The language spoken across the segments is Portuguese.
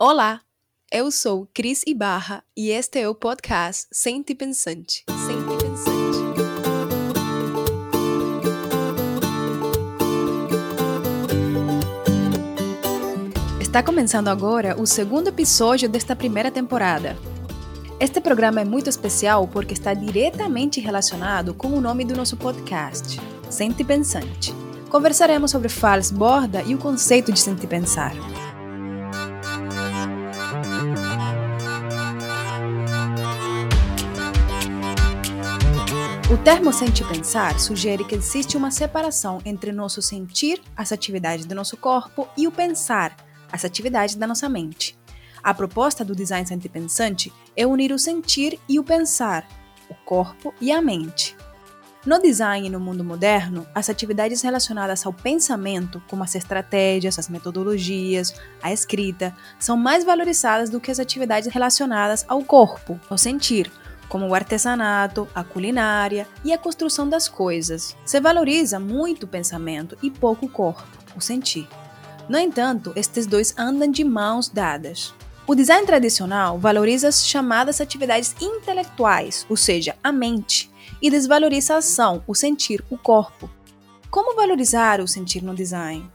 Olá, eu sou Cris Ibarra e este é o podcast Sente Pensante. Sente Pensante. Está começando agora o segundo episódio desta primeira temporada. Este programa é muito especial porque está diretamente relacionado com o nome do nosso podcast, Sente Pensante. Conversaremos sobre Fals Borda e o conceito de sentir pensar. Termo sentir pensar sugere que existe uma separação entre nosso sentir, as atividades do nosso corpo, e o pensar, as atividades da nossa mente. A proposta do design sentir pensante é unir o sentir e o pensar, o corpo e a mente. No design e no mundo moderno, as atividades relacionadas ao pensamento, como as estratégias, as metodologias, a escrita, são mais valorizadas do que as atividades relacionadas ao corpo, ao sentir, como o artesanato, a culinária e a construção das coisas. Se valoriza muito o pensamento e pouco o corpo, o sentir. No entanto, estes dois andam de mãos dadas. O design tradicional valoriza as chamadas atividades intelectuais, ou seja, a mente, e desvaloriza a ação, o sentir, o corpo. Como valorizar o sentir no design?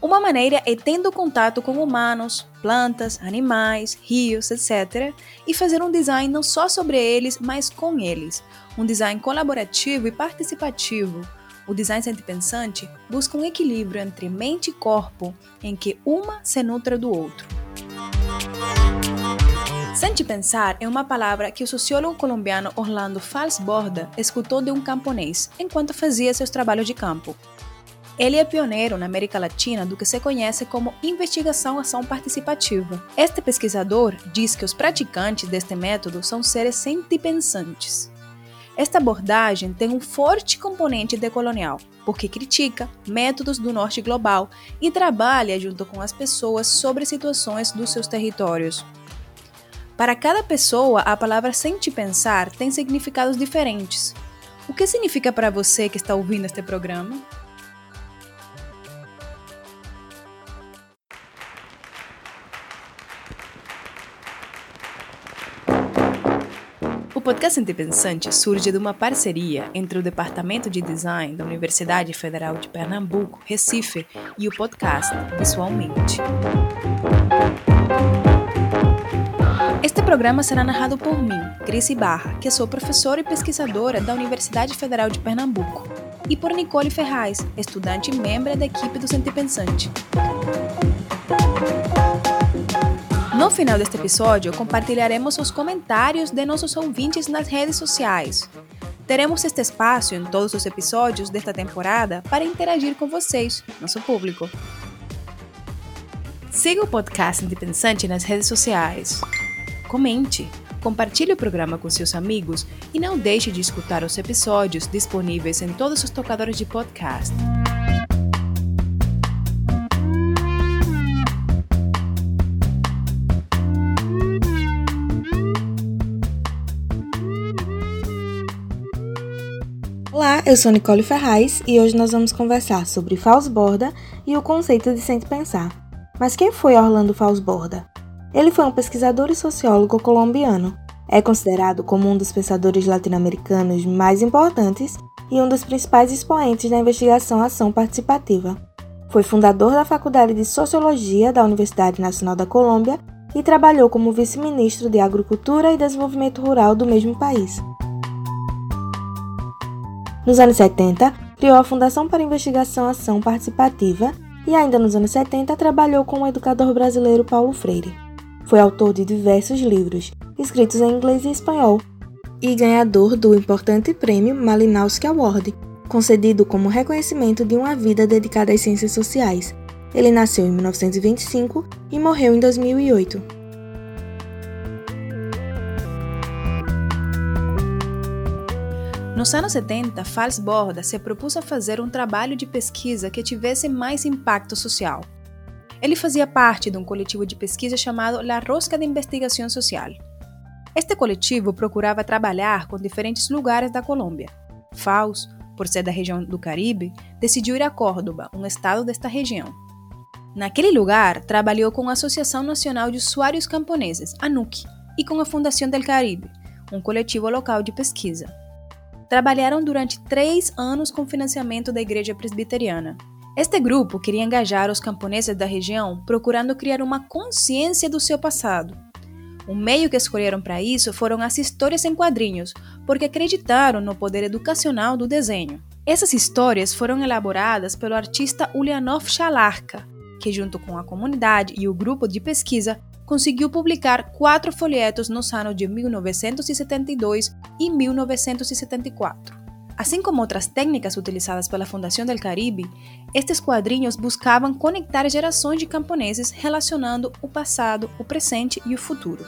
Uma maneira é tendo contato com humanos, plantas, animais, rios, etc., e fazer um design não só sobre eles, mas com eles. Um design colaborativo e participativo. O design pensante busca um equilíbrio entre mente e corpo, em que uma se nutra do outro. Sente pensar é uma palavra que o sociólogo colombiano Orlando Falsborda escutou de um camponês enquanto fazia seus trabalhos de campo. Ele é pioneiro na América Latina do que se conhece como investigação-ação participativa. Este pesquisador diz que os praticantes deste método são seres sentipensantes. Esta abordagem tem um forte componente decolonial, porque critica métodos do norte global e trabalha junto com as pessoas sobre situações dos seus territórios. Para cada pessoa, a palavra sente pensar tem significados diferentes. O que significa para você que está ouvindo este programa? Podcast Pensante surge de uma parceria entre o Departamento de Design da Universidade Federal de Pernambuco, Recife, e o podcast Visualmente. Este programa será narrado por mim, Cris Barra, que sou professora e pesquisadora da Universidade Federal de Pernambuco, e por Nicole Ferraz, estudante e membro da equipe do Pensante. No final deste episódio, compartilharemos os comentários de nossos ouvintes nas redes sociais. Teremos este espaço em todos os episódios desta temporada para interagir com vocês, nosso público. Siga o podcast Independente nas redes sociais. Comente, compartilhe o programa com seus amigos e não deixe de escutar os episódios disponíveis em todos os tocadores de podcast. Eu sou Nicole Ferraz e hoje nós vamos conversar sobre Falsborda e o conceito de sente pensar. Mas quem foi Orlando Falsborda? Ele foi um pesquisador e sociólogo colombiano. É considerado como um dos pensadores latino-americanos mais importantes e um dos principais expoentes da investigação ação participativa. Foi fundador da Faculdade de Sociologia da Universidade Nacional da Colômbia e trabalhou como vice-ministro de Agricultura e Desenvolvimento Rural do mesmo país. Nos anos 70, criou a Fundação para Investigação Ação Participativa e ainda nos anos 70 trabalhou com o educador brasileiro Paulo Freire. Foi autor de diversos livros, escritos em inglês e espanhol, e ganhador do importante prêmio Malinowski Award, concedido como reconhecimento de uma vida dedicada às ciências sociais. Ele nasceu em 1925 e morreu em 2008. Nos anos 70, Fals Borda se propôs a fazer um trabalho de pesquisa que tivesse mais impacto social. Ele fazia parte de um coletivo de pesquisa chamado La Rosca de Investigação Social. Este coletivo procurava trabalhar com diferentes lugares da Colômbia. Fals, por ser da região do Caribe, decidiu ir a Córdoba, um estado desta região. Naquele lugar, trabalhou com a Associação Nacional de Usuários Camponeses, ANUC, e com a Fundação del Caribe, um coletivo local de pesquisa. Trabalharam durante três anos com financiamento da Igreja Presbiteriana. Este grupo queria engajar os camponeses da região, procurando criar uma consciência do seu passado. O meio que escolheram para isso foram as histórias em quadrinhos, porque acreditaram no poder educacional do desenho. Essas histórias foram elaboradas pelo artista Ulyanov Shalarka, que, junto com a comunidade e o grupo de pesquisa, conseguiu publicar quatro folhetos nos anos de 1972 e 1974. Assim como outras técnicas utilizadas pela Fundação del Caribe, estes quadrinhos buscavam conectar gerações de camponeses relacionando o passado, o presente e o futuro.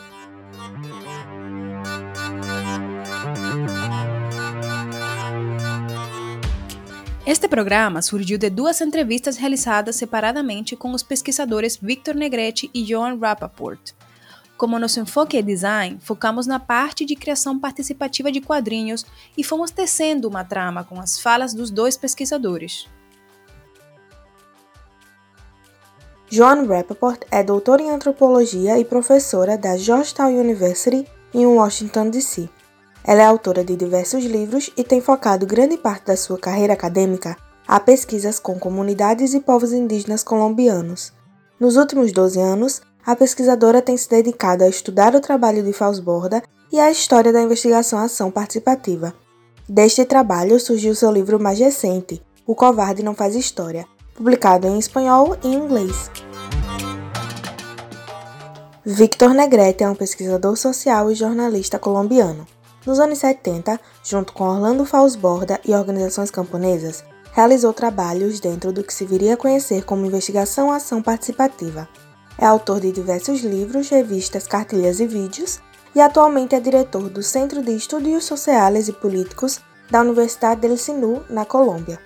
Este programa surgiu de duas entrevistas realizadas separadamente com os pesquisadores Victor Negretti e Joan Rappaport. Como nosso enfoque é design, focamos na parte de criação participativa de quadrinhos e fomos tecendo uma trama com as falas dos dois pesquisadores. Joan Rappaport é doutora em antropologia e professora da Georgetown University em Washington, D.C. Ela é autora de diversos livros e tem focado grande parte da sua carreira acadêmica a pesquisas com comunidades e povos indígenas colombianos. Nos últimos 12 anos, a pesquisadora tem se dedicado a estudar o trabalho de Fausborda e a história da investigação-ação participativa. Deste trabalho surgiu seu livro mais recente, O Covarde Não Faz História, publicado em espanhol e inglês. Victor Negrete é um pesquisador social e jornalista colombiano. Nos anos 70, junto com Orlando Fausborda e organizações camponesas, realizou trabalhos dentro do que se viria a conhecer como investigação-ação participativa. É autor de diversos livros, revistas, cartilhas e vídeos e atualmente é diretor do Centro de Estudos Sociais e Políticos da Universidade del Sinu, na Colômbia.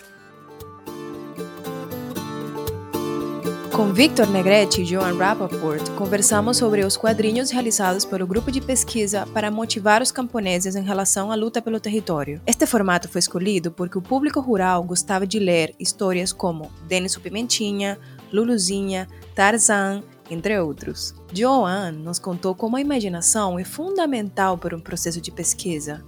Com Victor Negretti e Joan Rappaport, conversamos sobre os quadrinhos realizados pelo grupo de pesquisa para motivar os camponeses em relação à luta pelo território. Este formato foi escolhido porque o público rural gostava de ler histórias como Denis Pimentinha, Luluzinha, Tarzan, entre outros. Joan nos contou como a imaginação é fundamental para um processo de pesquisa.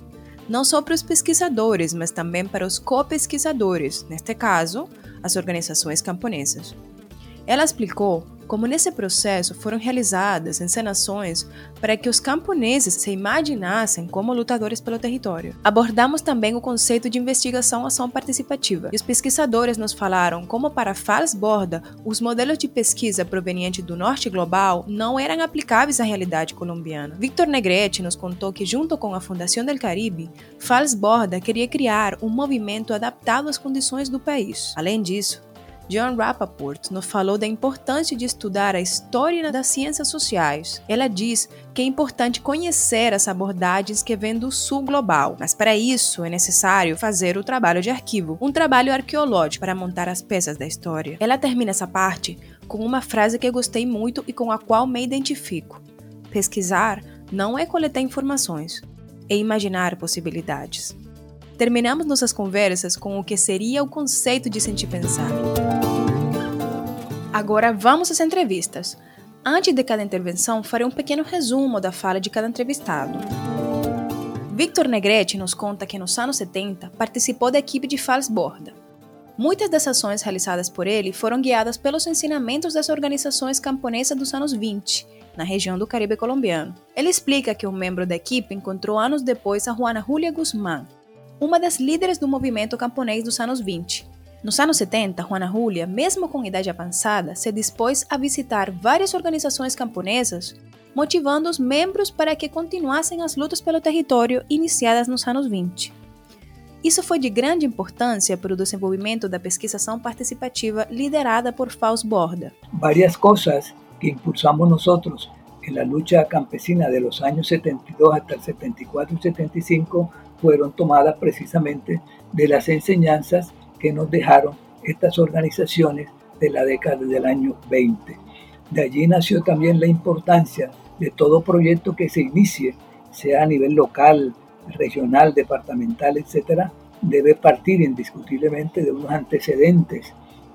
Não só para os pesquisadores, mas também para os co-pesquisadores, neste caso, as organizações camponesas. Ela explicou como nesse processo foram realizadas encenações para que os camponeses se imaginassem como lutadores pelo território. Abordamos também o conceito de investigação-ação participativa, e os pesquisadores nos falaram como para Fals Borda, os modelos de pesquisa provenientes do norte global não eram aplicáveis à realidade colombiana. Victor Negretti nos contou que junto com a Fundação del Caribe, Fals Borda queria criar um movimento adaptado às condições do país. Além disso, John Rappaport nos falou da importância de estudar a história das ciências sociais. Ela diz que é importante conhecer as abordagens que vêm do sul global, mas para isso é necessário fazer o trabalho de arquivo, um trabalho arqueológico para montar as peças da história. Ela termina essa parte com uma frase que eu gostei muito e com a qual me identifico. Pesquisar não é coletar informações, é imaginar possibilidades. Terminamos nossas conversas com o que seria o conceito de sentir pensar. Agora vamos às entrevistas. Antes de cada intervenção, farei um pequeno resumo da fala de cada entrevistado. Victor Negretti nos conta que nos anos 70 participou da equipe de Falsborda. Muitas das ações realizadas por ele foram guiadas pelos ensinamentos das organizações camponesas dos anos 20, na região do Caribe colombiano. Ele explica que um membro da equipe encontrou anos depois a Juana Julia Guzmán, uma das líderes do movimento camponês dos anos 20. Nos anos 70, Juana Julia, mesmo com idade avançada, se dispôs a visitar várias organizações camponesas, motivando os membros para que continuassem as lutas pelo território iniciadas nos anos 20. Isso foi de grande importância para o desenvolvimento da pesquisação participativa liderada por Faust Borda. Várias coisas que impulsamos nós en la lucha campesina de los años 72 hasta el 74 y 75 fueron tomadas precisamente de las enseñanzas que nos dejaron estas organizaciones de la década del año 20. De allí nació también la importancia de todo proyecto que se inicie, sea a nivel local, regional, departamental, etcétera, debe partir indiscutiblemente de unos antecedentes,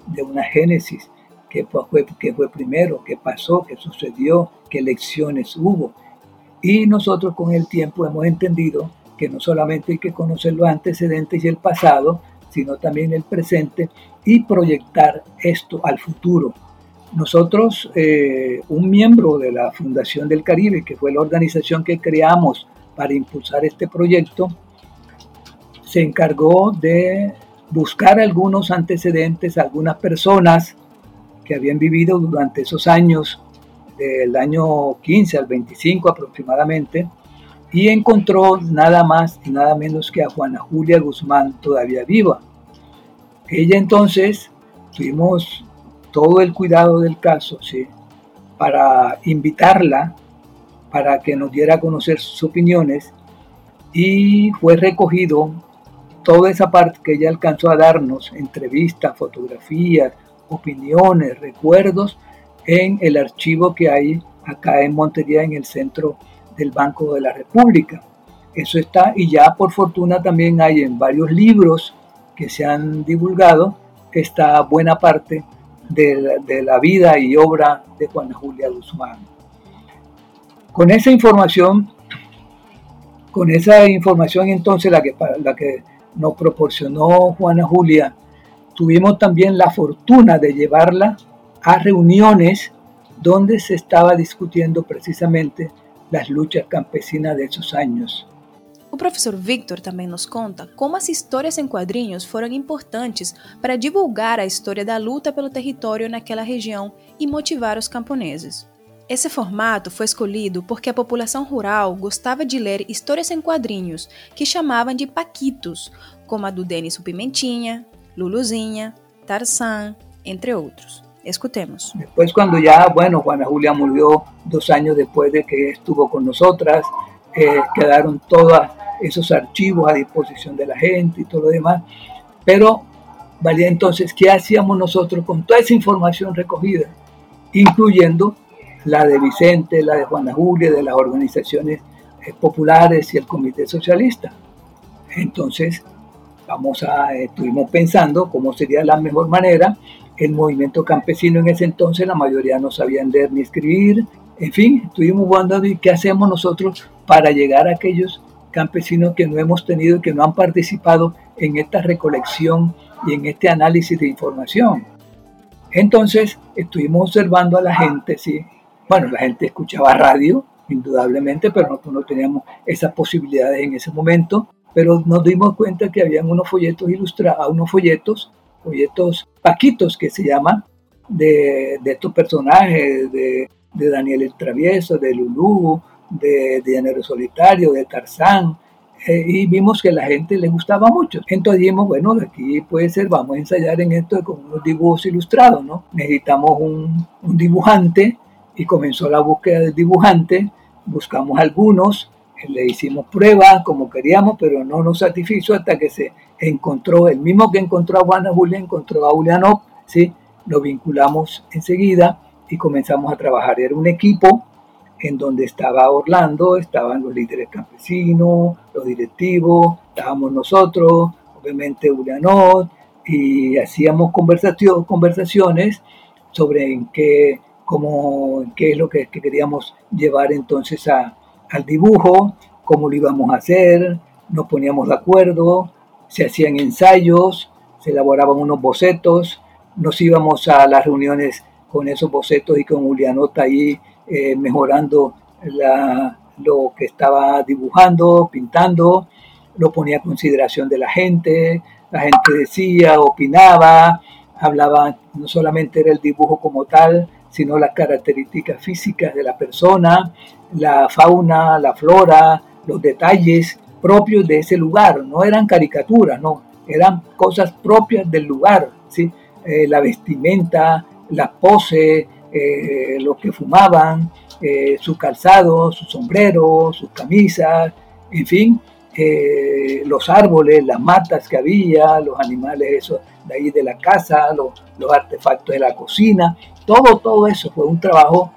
de una génesis qué fue, qué fue primero, qué pasó, qué sucedió, qué elecciones hubo. Y nosotros con el tiempo hemos entendido que no solamente hay que conocer los antecedentes y el pasado, sino también el presente y proyectar esto al futuro. Nosotros, eh, un miembro de la Fundación del Caribe, que fue la organización que creamos para impulsar este proyecto, se encargó de buscar algunos antecedentes, algunas personas que habían vivido durante esos años, del año 15 al 25 aproximadamente, y encontró nada más y nada menos que a Juana Julia Guzmán todavía viva. Ella entonces, tuvimos todo el cuidado del caso, ¿sí? para invitarla, para que nos diera a conocer sus opiniones, y fue recogido toda esa parte que ella alcanzó a darnos, entrevistas, fotografías, opiniones, recuerdos, en el archivo que hay acá en Montería, en el centro del Banco de la República. Eso está, y ya por fortuna también hay en varios libros que se han divulgado esta buena parte de la, vida y obra de Juana Julia Guzmán. Con esa información, con esa información entonces la que, la que nos proporcionó Juana Julia, tuvimos también la fortuna de llevarla a reuniones donde se estaba discutiendo precisamente las luchas campesinas de esos años. O professor Victor também nos conta como as histórias em quadrinhos foram importantes para divulgar a história da luta pelo território naquela região e motivar os camponeses. Esse formato foi escolhido porque a população rural gostava de ler histórias em quadrinhos que chamavam de paquitos, como a do Denis Pimentinha, Luluzinha, Tarzan, entre outros. Escutemos. Depois, quando já, bueno, Juana Julia morreu dois anos depois de que estuvo com nós, eh, quedaram todas esos archivos a disposición de la gente y todo lo demás. Pero valía entonces, ¿qué hacíamos nosotros con toda esa información recogida? Incluyendo la de Vicente, la de Juana Julia, de las organizaciones eh, populares y el Comité Socialista. Entonces, vamos a, estuvimos pensando cómo sería la mejor manera. El movimiento campesino en ese entonces, la mayoría no sabían leer ni escribir. En fin, estuvimos jugando qué hacemos nosotros para llegar a aquellos campesinos que no hemos tenido y que no han participado en esta recolección y en este análisis de información. Entonces estuvimos observando a la gente, sí. Bueno, la gente escuchaba radio, indudablemente, pero nosotros no teníamos esas posibilidades en ese momento. Pero nos dimos cuenta que habían unos folletos ilustrados, unos folletos, folletos paquitos que se llaman, de, de estos personajes, de, de Daniel el Travieso, de Lulú, de, de Solitario, de Tarzán, eh, y vimos que la gente le gustaba mucho. Entonces dijimos, bueno, aquí puede ser, vamos a ensayar en esto con unos dibujos ilustrados, ¿no? Necesitamos un, un dibujante y comenzó la búsqueda del dibujante, buscamos algunos, le hicimos pruebas como queríamos, pero no nos satisfizo hasta que se encontró, el mismo que encontró a Juana Julia, encontró a Julianov, ¿sí? Lo vinculamos enseguida y comenzamos a trabajar. Era un equipo en donde estaba Orlando, estaban los líderes campesinos, los directivos, estábamos nosotros, obviamente Urianot, y hacíamos conversaciones sobre en qué, cómo, qué es lo que, queríamos llevar entonces a, al dibujo, cómo lo íbamos a hacer, nos poníamos de acuerdo, se hacían ensayos, se elaboraban unos bocetos, nos íbamos a las reuniones con esos bocetos y con Julianot ahí eh, mejorando lo que estaba dibujando, pintando, lo ponía a consideración de la gente, la gente decía, opinaba, hablaba, no solamente era el dibujo como tal, sino las características físicas de la persona, la fauna, la flora, los detalles propios de ese lugar, no eran caricaturas, no, eran cosas propias del lugar, ¿sí? Eh, la vestimenta, la pose, eh, los que fumaban, eh, sus calzados, sus sombreros, sus camisas, en fin, eh, los árboles, las matas que había, los animales esos de ahí de la casa, los, artefactos de la cocina, todo, todo eso fue un trabajo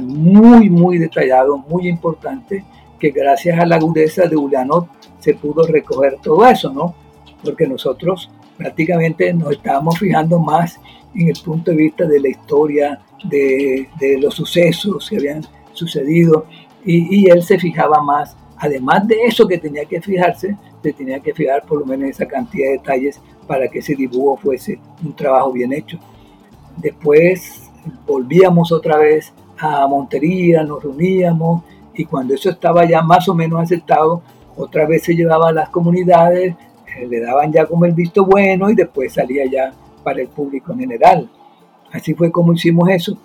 muy, muy detallado, muy importante, que gracias a la agudeza de Ulanot se pudo recoger todo eso, ¿no? Porque nosotros prácticamente nos estábamos fijando más en el punto de vista de la historia, de, de los sucesos que habían sucedido, y, y, él se fijaba más, además de eso que tenía que fijarse, se tenía que fijar por lo menos esa cantidad de detalles para que ese dibujo fuese un trabajo bien hecho. Después volvíamos otra vez a Montería, nos reuníamos y cuando eso estaba ya más o menos aceptado, otra vez se llevaba a las comunidades, eh, le daban ya como el visto bueno y después salía ya para el público en general. Así fue como hicimos eso.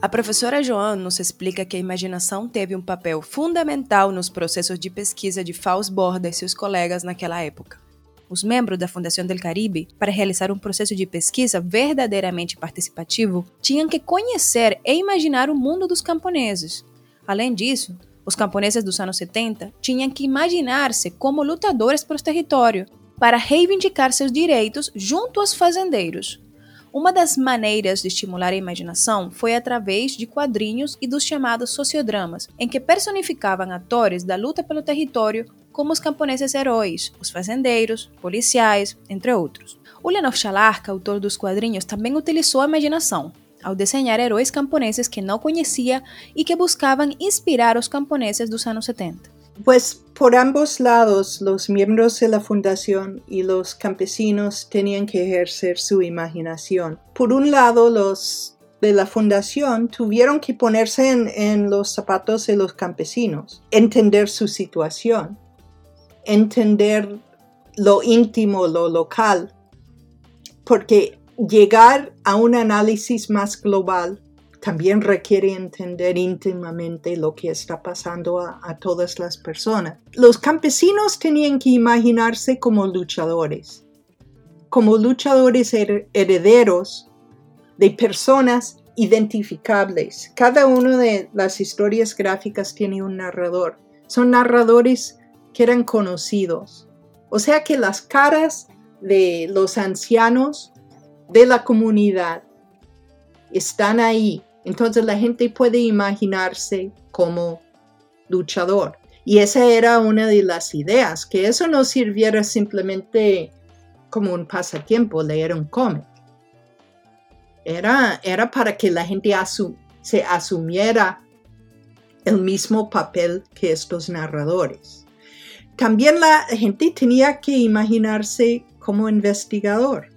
A professora Joan nos explica que a imaginação teve um papel fundamental nos processos de pesquisa de Fausto Borda e seus colegas naquela época. Os membros da Fundação del Caribe, para realizar um processo de pesquisa verdadeiramente participativo, tinham que conhecer e imaginar o mundo dos camponeses. Além disso, os camponeses dos anos 70 tinham que imaginar-se como lutadores pelo território para reivindicar seus direitos junto aos fazendeiros. Uma das maneiras de estimular a imaginação foi através de quadrinhos e dos chamados sociodramas, em que personificavam atores da luta pelo território como os camponeses heróis, os fazendeiros, policiais, entre outros. Ulianov Chalarka, autor dos quadrinhos, também utilizou a imaginação, ao desenhar heróis camponeses que não conhecia e que buscavam inspirar os camponeses dos anos 70. Pues por ambos lados, los miembros de la fundación y los campesinos tenían que ejercer su imaginación. Por un lado, los de la fundación tuvieron que ponerse en, en, los zapatos de los campesinos, entender su situación, entender lo íntimo, lo local, porque llegar a un análisis más global también requiere entender íntimamente lo que está pasando a, todas las personas. Los campesinos tenían que imaginarse como luchadores, como luchadores her herederos de personas identificables. Cada una de las historias gráficas tiene un narrador. Son narradores que eran conocidos. O sea que las caras de los ancianos de la comunidad están ahí. Entonces la gente puede imaginarse como luchador. Y esa era una de las ideas, que eso no sirviera simplemente como un pasatiempo, leer un cómic. Era, era para que la gente se asumiera el mismo papel que estos narradores. También la gente tenía que imaginarse como investigador.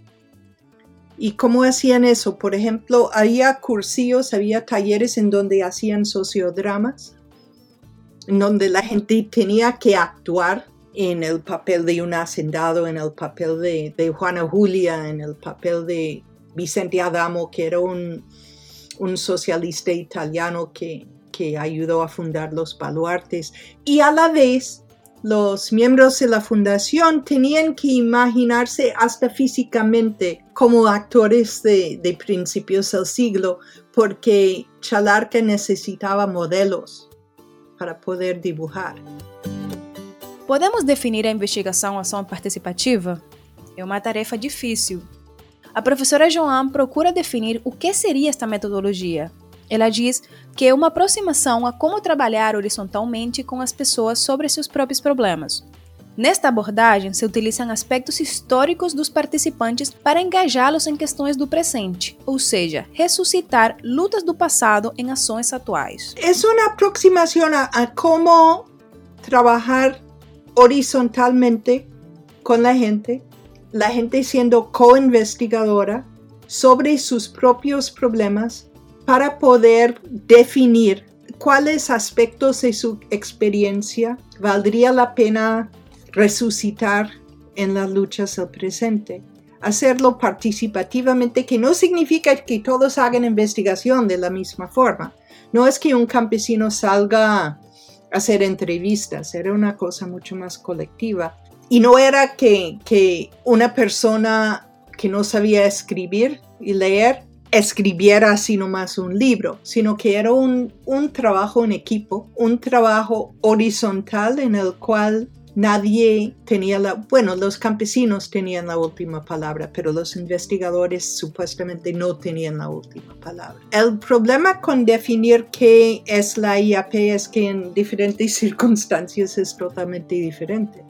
¿Y cómo hacían eso? Por ejemplo, había cursillos, había talleres en donde hacían sociodramas, en donde la gente tenía que actuar en el papel de un hacendado, en el papel de, Juana Julia, en el papel de Vicente Adamo, que era un, socialista italiano que, que ayudó a fundar los baluartes. Y a la vez los miembros de la fundación tenían que imaginarse hasta físicamente como actores de, principios del siglo, porque Chalarca necesitaba modelos para poder dibujar. Podemos definir a investigação ação participativa? É uma tarefa difícil. A professora Joan procura definir o que seria esta metodologia, ela diz que é uma aproximação a como trabalhar horizontalmente com as pessoas sobre seus próprios problemas. Nesta abordagem, se utilizam aspectos históricos dos participantes para engajá-los em questões do presente, ou seja, ressuscitar lutas do passado em ações atuais. É uma aproximação a, como trabalhar horizontalmente com a gente, a gente sendo co-investigadora sobre seus próprios problemas para poder definir cuáles aspectos de su experiencia valdría la pena resucitar en las luchas del presente. Hacerlo participativamente, que no significa que todos hagan investigación de la misma forma. No es que un campesino salga a hacer entrevistas, era una cosa mucho más colectiva. Y no era que, que una persona que no sabía escribir y leer escribiera así nomás un libro, sino que era un, un trabajo en equipo, un trabajo horizontal en el cual nadie tenía la, bueno, los campesinos tenían la última palabra, pero los investigadores supuestamente no tenían la última palabra. El problema con definir qué es la IAP es que en diferentes circunstancias es totalmente diferente.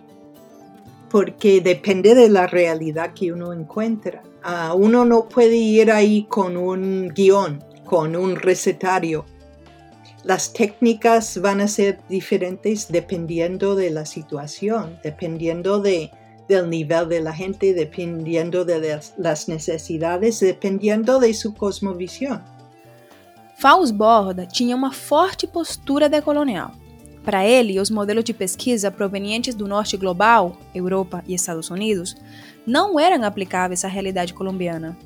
Porque depende de la realidad que uno encuentra. Ah, uno no puede ir ahí con un guion, con un recetario. Las técnicas van a ser diferentes dependiendo de la situación, dependiendo de, del nivel de la gente, dependiendo de las necesidades, dependiendo de su cosmovisión. Fausto Borda tinha uma forte postura decolonial. Para ele, os modelos de pesquisa provenientes do norte global, Europa e Estados Unidos, não eram aplicáveis à realidade colombiana.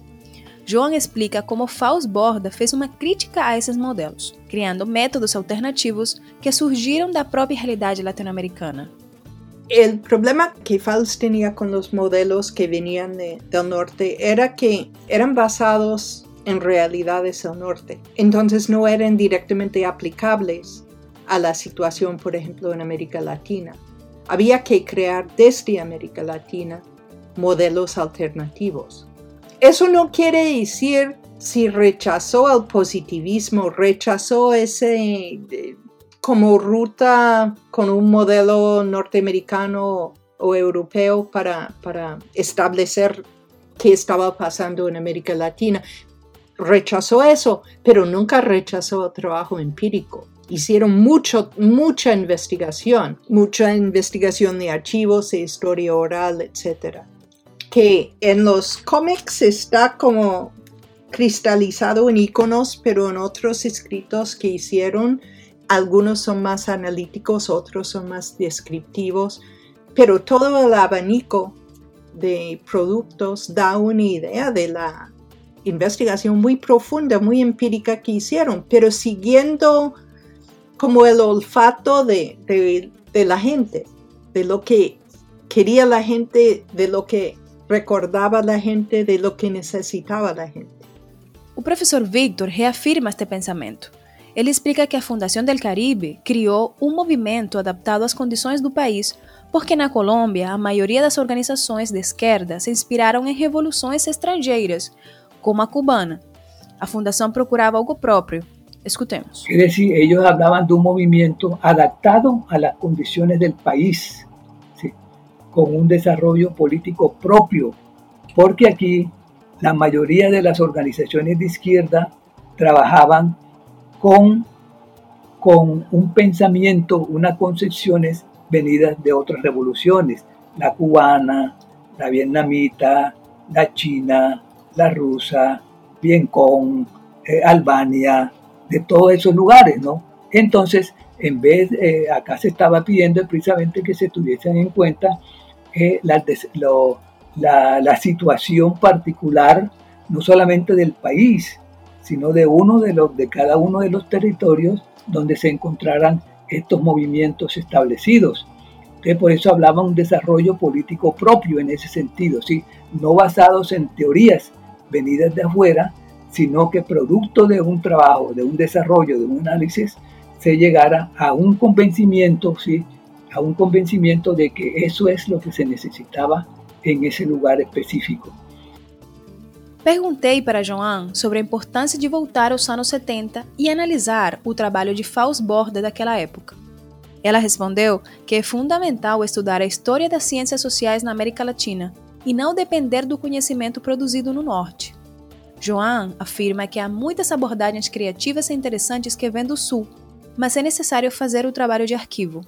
João explica como Fausto Borda fez uma crítica a esses modelos, criando métodos alternativos que surgiram da própria realidade latino-americana. El problema que Fausto tenía con los modelos que de, del norte era que eran basados en realidades del norte, entonces no eran directamente aplicables a la situación, por ejemplo, en América Latina. Había que crear desde América Latina modelos alternativos. Eso no quiere decir si rechazó el positivismo, rechazó ese eh, como ruta con un modelo norteamericano o europeo para, para establecer qué estaba pasando en América Latina. Rechazó eso, pero nunca rechazó el trabajo empírico hicieron mucho, mucha investigación, mucha investigación de archivos, de historia oral, etc. Que en los cómics está como cristalizado en iconos, pero en otros escritos que hicieron, algunos son más analíticos, otros son más descriptivos, pero todo el abanico de productos da una idea de la investigación muy profunda, muy empírica que hicieron, pero siguiendo como el olfato de, la gente, de lo que quería la gente, de lo que recordava la gente, de lo que necessitava la gente. O professor Victor reafirma este pensamento. Ele explica que a Fundação del Caribe criou um movimento adaptado às condições do país, porque na Colômbia a maioria das organizações de esquerda se inspiraram em revoluções estrangeiras, como a cubana. A fundação procurava algo próprio, Escuchemos. Es decir, ellos hablaban de un movimiento adaptado a las condiciones del país, con un desarrollo político propio, porque aquí la mayoría de las organizaciones de izquierda trabajaban con, con un pensamiento, unas concepciones venidas de otras revoluciones, la cubana, la vietnamita, la china, la rusa, Vietcong, eh, Albania, de todos esos lugares, ¿no? Entonces, en vez, eh, acá se estaba pidiendo precisamente que se tuviesen en cuenta eh, la, situación particular, no solamente del país, sino de uno de los, de cada uno de los territorios donde se encontraran estos movimientos establecidos. Entonces, por eso hablaba un desarrollo político propio en ese sentido, ¿sí? no basados en teorías venidas de afuera, sino que producto de un trabajo, de un desarrollo, de un análisis, se llegara a un convencimiento, ¿sí? a un convencimiento de que eso es lo que se necesitaba en ese lugar específico. Perguntei para Joan sobre a importância de voltar aos anos 70 e analisar o trabalho de Fausto Borda daquela época. Ela respondeu que é fundamental estudar a história das ciências sociais na América Latina e não depender do conhecimento produzido no Norte. Joan afirma que há muitas abordagens criativas e interessantes que vêm do Sul, mas é necessário fazer o trabalho de arquivo.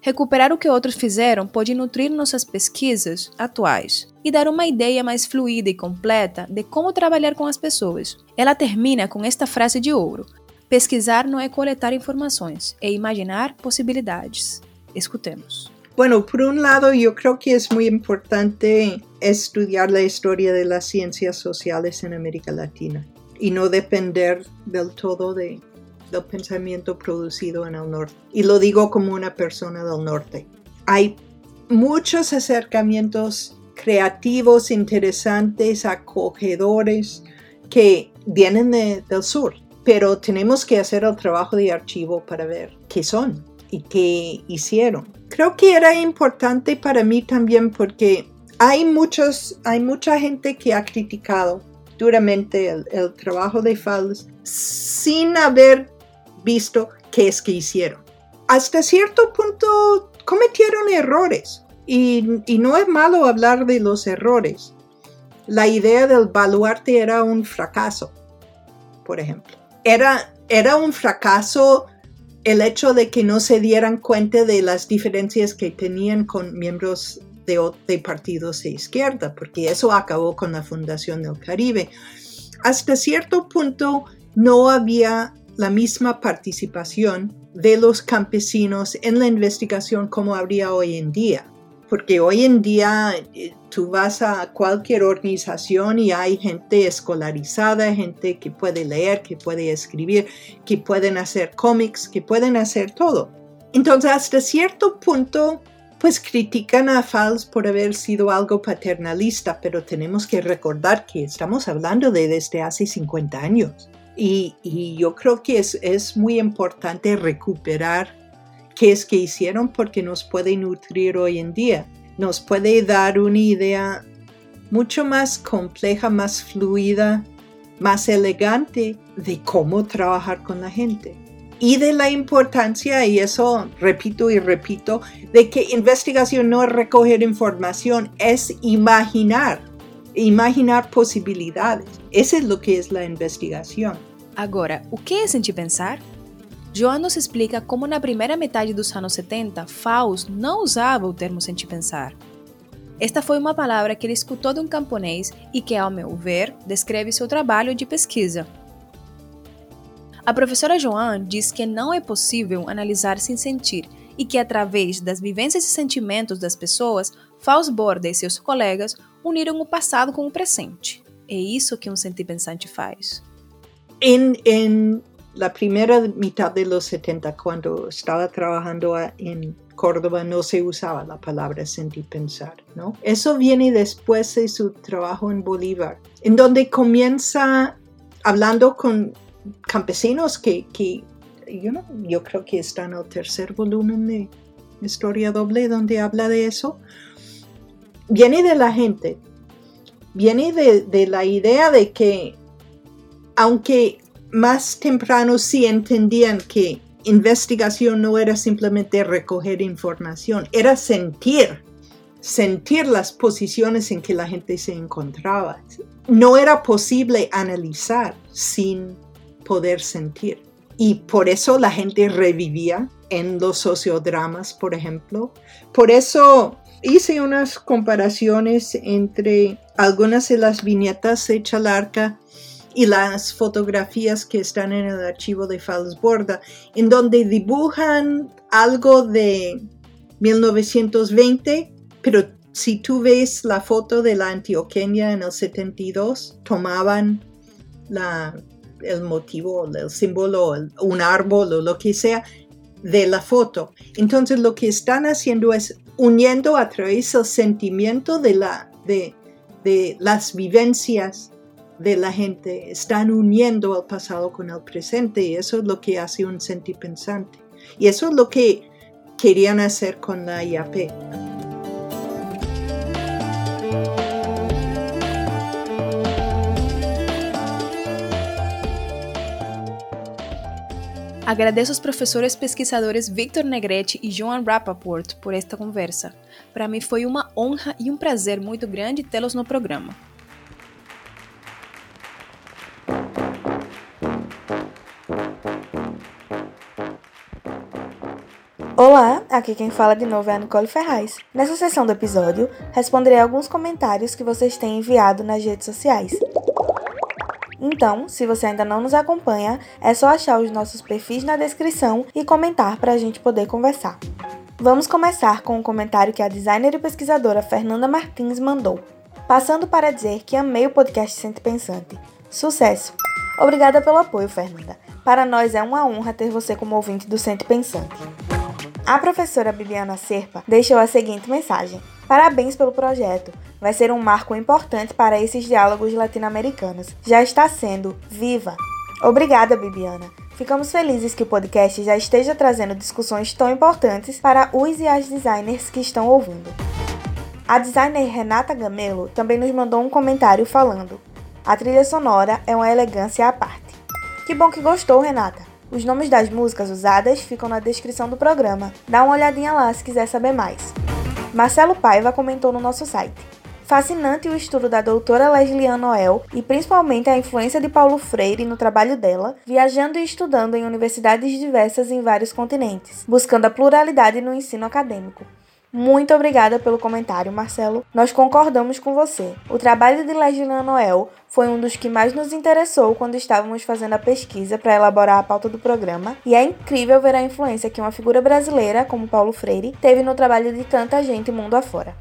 Recuperar o que outros fizeram pode nutrir nossas pesquisas atuais e dar uma ideia mais fluida e completa de como trabalhar com as pessoas. Ela termina com esta frase de ouro: Pesquisar não é coletar informações, é imaginar possibilidades. Escutemos. Bueno, por un lado, yo creo que es muy importante estudiar la historia de las ciencias sociales en América Latina y no depender del todo de, del pensamiento producido en el norte. Y lo digo como una persona del norte. Hay muchos acercamientos creativos, interesantes, acogedores que vienen del sur, pero tenemos que hacer el trabajo de archivo para ver qué son y qué hicieron creo que era importante para mí también porque hay, muchos, hay mucha gente que ha criticado duramente el, trabajo de Fals sin haber visto qué es que hicieron. Hasta cierto punto cometieron errores. Y, y no es malo hablar de los errores. La idea del baluarte era un fracaso, por ejemplo. Era, era un fracaso el hecho de que no se dieran cuenta de las diferencias que tenían con miembros de, partidos de izquierda, porque eso acabó con la Fundación del Caribe. Hasta cierto punto no había la misma participación de los campesinos en la investigación como habría hoy en día. Porque hoy en día eh, tú vas a cualquier organización y hay gente escolarizada, gente que puede leer, que puede escribir, que pueden hacer cómics, que pueden hacer todo. Entonces, hasta cierto punto, pues critican a Fals por haber sido algo paternalista, pero tenemos que recordar que estamos hablando de desde hace 50 años. Y, yo creo que es, es muy importante recuperar qué es que hicieron porque nos puede nutrir hoy en día. Nos puede dar una idea mucho más compleja, más fluida, más elegante de cómo trabajar con la gente. Y de la importancia, y eso repito y repito, de que investigación no es recoger información, es imaginar, imaginar posibilidades. Eso es lo que es la investigación. Agora, o que é sentir pensar? Joan nos explica como na primeira metade dos anos 70, Faust não usava o termo sentir pensar. Esta foi uma palavra que ele escutou de um camponês e que, ao meu ver, descreve seu trabalho de pesquisa. A professora Joan diz que não é possível analisar sem sentir e que, através das vivências e sentimentos das pessoas, Faust Borda e seus colegas uniram o passado com o presente. É isso que um sentir pensante faz. En, la primera mitad de los 70, cuando estaba trabajando en Córdoba, no se usaba la palabra sentir pensar, ¿no? Eso viene después de su trabajo en Bolívar, en donde comienza hablando con campesinos que, que yo, no, yo creo que está en el tercer volumen de Historia Doble donde habla de eso. Viene de la gente, viene de, de la idea de que aunque más temprano sí entendían que investigación no era simplemente recoger información, era sentir, sentir las posiciones en que la gente se encontraba. No era posible analizar sin poder sentir. Y por eso la gente revivía en los sociodramas, por ejemplo. Por eso hice unas comparaciones entre algunas de las viñetas de Chalarca y las fotografías que están en el archivo de Falsborda, en donde dibujan algo de 1920, pero si tú ves la foto de la Antioqueña en el 72, tomaban la, el motivo, el símbolo, un árbol o lo que sea de la foto. Entonces lo que están haciendo es uniendo a través del sentimiento de, la, de, de las vivencias de la gente están uniendo el pasado con el presente y eso es lo que hace un sentipensante. Y eso es lo que querían hacer con la IAP. Agradeço aos professores pesquisadores Victor Negrete e Joan Rappaport por esta conversa. Para mim foi uma honra e um prazer muito grande tê-los no programa. Olá, aqui quem fala de novo é a Nicole Ferraz. Nessa sessão do episódio, responderei alguns comentários que vocês têm enviado nas redes sociais. Então, se você ainda não nos acompanha, é só achar os nossos perfis na descrição e comentar para a gente poder conversar. Vamos começar com um comentário que a designer e pesquisadora Fernanda Martins mandou. Passando para dizer que amei o podcast Sempre Pensante. Sucesso! Obrigada pelo apoio, Fernanda. Para nós é uma honra ter você como ouvinte do Sempre Pensante. A professora Bibiana Serpa deixou a seguinte mensagem: Parabéns pelo projeto. Vai ser um marco importante para esses diálogos latino-americanos. Já está sendo. Viva! Obrigada, Bibiana. Ficamos felizes que o podcast já esteja trazendo discussões tão importantes para os e as designers que estão ouvindo. A designer Renata Gamelo também nos mandou um comentário falando: A trilha sonora é uma elegância à parte. Que bom que gostou, Renata! Os nomes das músicas usadas ficam na descrição do programa. Dá uma olhadinha lá se quiser saber mais. Marcelo Paiva comentou no nosso site. Fascinante o estudo da doutora Lesliane Noel e principalmente a influência de Paulo Freire no trabalho dela, viajando e estudando em universidades diversas em vários continentes, buscando a pluralidade no ensino acadêmico. Muito obrigada pelo comentário, Marcelo. Nós concordamos com você. O trabalho de Lesliane Noel foi um dos que mais nos interessou quando estávamos fazendo a pesquisa para elaborar a pauta do programa, e é incrível ver a influência que uma figura brasileira, como Paulo Freire, teve no trabalho de tanta gente mundo afora.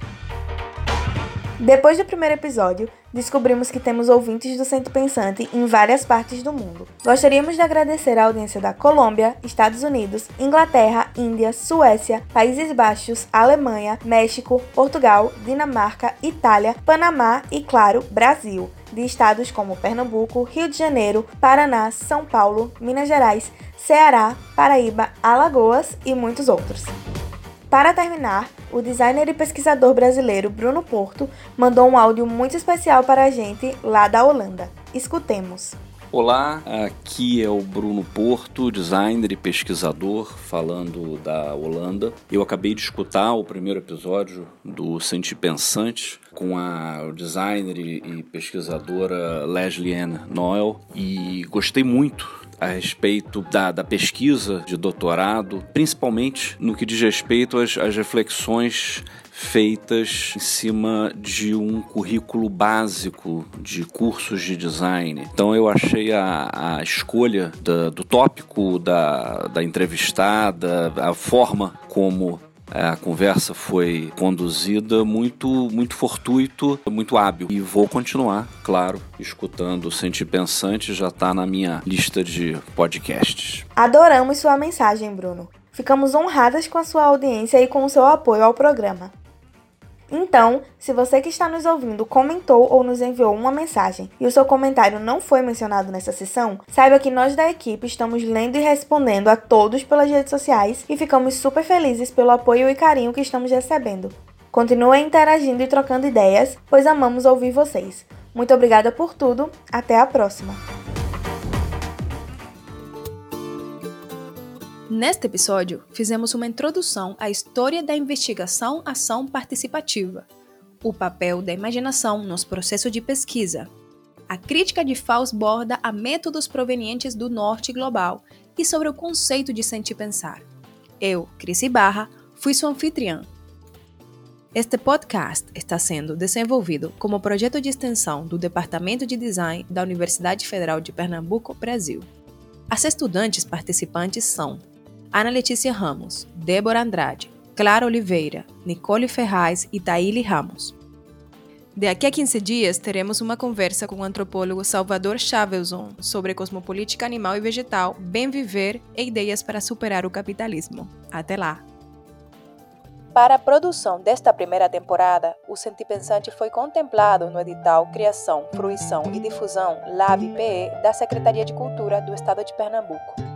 Depois do primeiro episódio, descobrimos que temos ouvintes do Centro Pensante em várias partes do mundo. Gostaríamos de agradecer a audiência da Colômbia, Estados Unidos, Inglaterra, Índia, Suécia, Países Baixos, Alemanha, México, Portugal, Dinamarca, Itália, Panamá e, claro, Brasil, de estados como Pernambuco, Rio de Janeiro, Paraná, São Paulo, Minas Gerais, Ceará, Paraíba, Alagoas e muitos outros. Para terminar, o designer e pesquisador brasileiro Bruno Porto mandou um áudio muito especial para a gente lá da Holanda. Escutemos. Olá, aqui é o Bruno Porto, designer e pesquisador, falando da Holanda. Eu acabei de escutar o primeiro episódio do Senti Pensante com a designer e pesquisadora Leslie Ann Noel e gostei muito a respeito da, da pesquisa de doutorado, principalmente no que diz respeito às, às reflexões feitas em cima de um currículo básico de cursos de design. Então eu achei a, a escolha da, do tópico da, da entrevistada, a forma como a conversa foi conduzida muito, muito fortuito, muito hábil. E vou continuar, claro, escutando o Sentir Pensante, já está na minha lista de podcasts. Adoramos sua mensagem, Bruno. Ficamos honradas com a sua audiência e com o seu apoio ao programa. Então, se você que está nos ouvindo comentou ou nos enviou uma mensagem e o seu comentário não foi mencionado nessa sessão, saiba que nós da equipe estamos lendo e respondendo a todos pelas redes sociais e ficamos super felizes pelo apoio e carinho que estamos recebendo. Continuem interagindo e trocando ideias, pois amamos ouvir vocês. Muito obrigada por tudo, até a próxima! Neste episódio, fizemos uma introdução à história da investigação-ação participativa, o papel da imaginação nos processos de pesquisa, a crítica de Faust borda a métodos provenientes do norte global e sobre o conceito de sentir pensar. Eu, Cris Barra, fui sua anfitriã. Este podcast está sendo desenvolvido como projeto de extensão do Departamento de Design da Universidade Federal de Pernambuco, Brasil. As estudantes participantes são Ana Letícia Ramos, Débora Andrade, Clara Oliveira, Nicole Ferraz e Taíli Ramos. Daqui a 15 dias teremos uma conversa com o antropólogo Salvador Chavelson sobre cosmopolítica animal e vegetal, bem viver e ideias para superar o capitalismo. Até lá! Para a produção desta primeira temporada, o Sentipensante foi contemplado no edital Criação, Fruição e Difusão LAB-PE da Secretaria de Cultura do Estado de Pernambuco.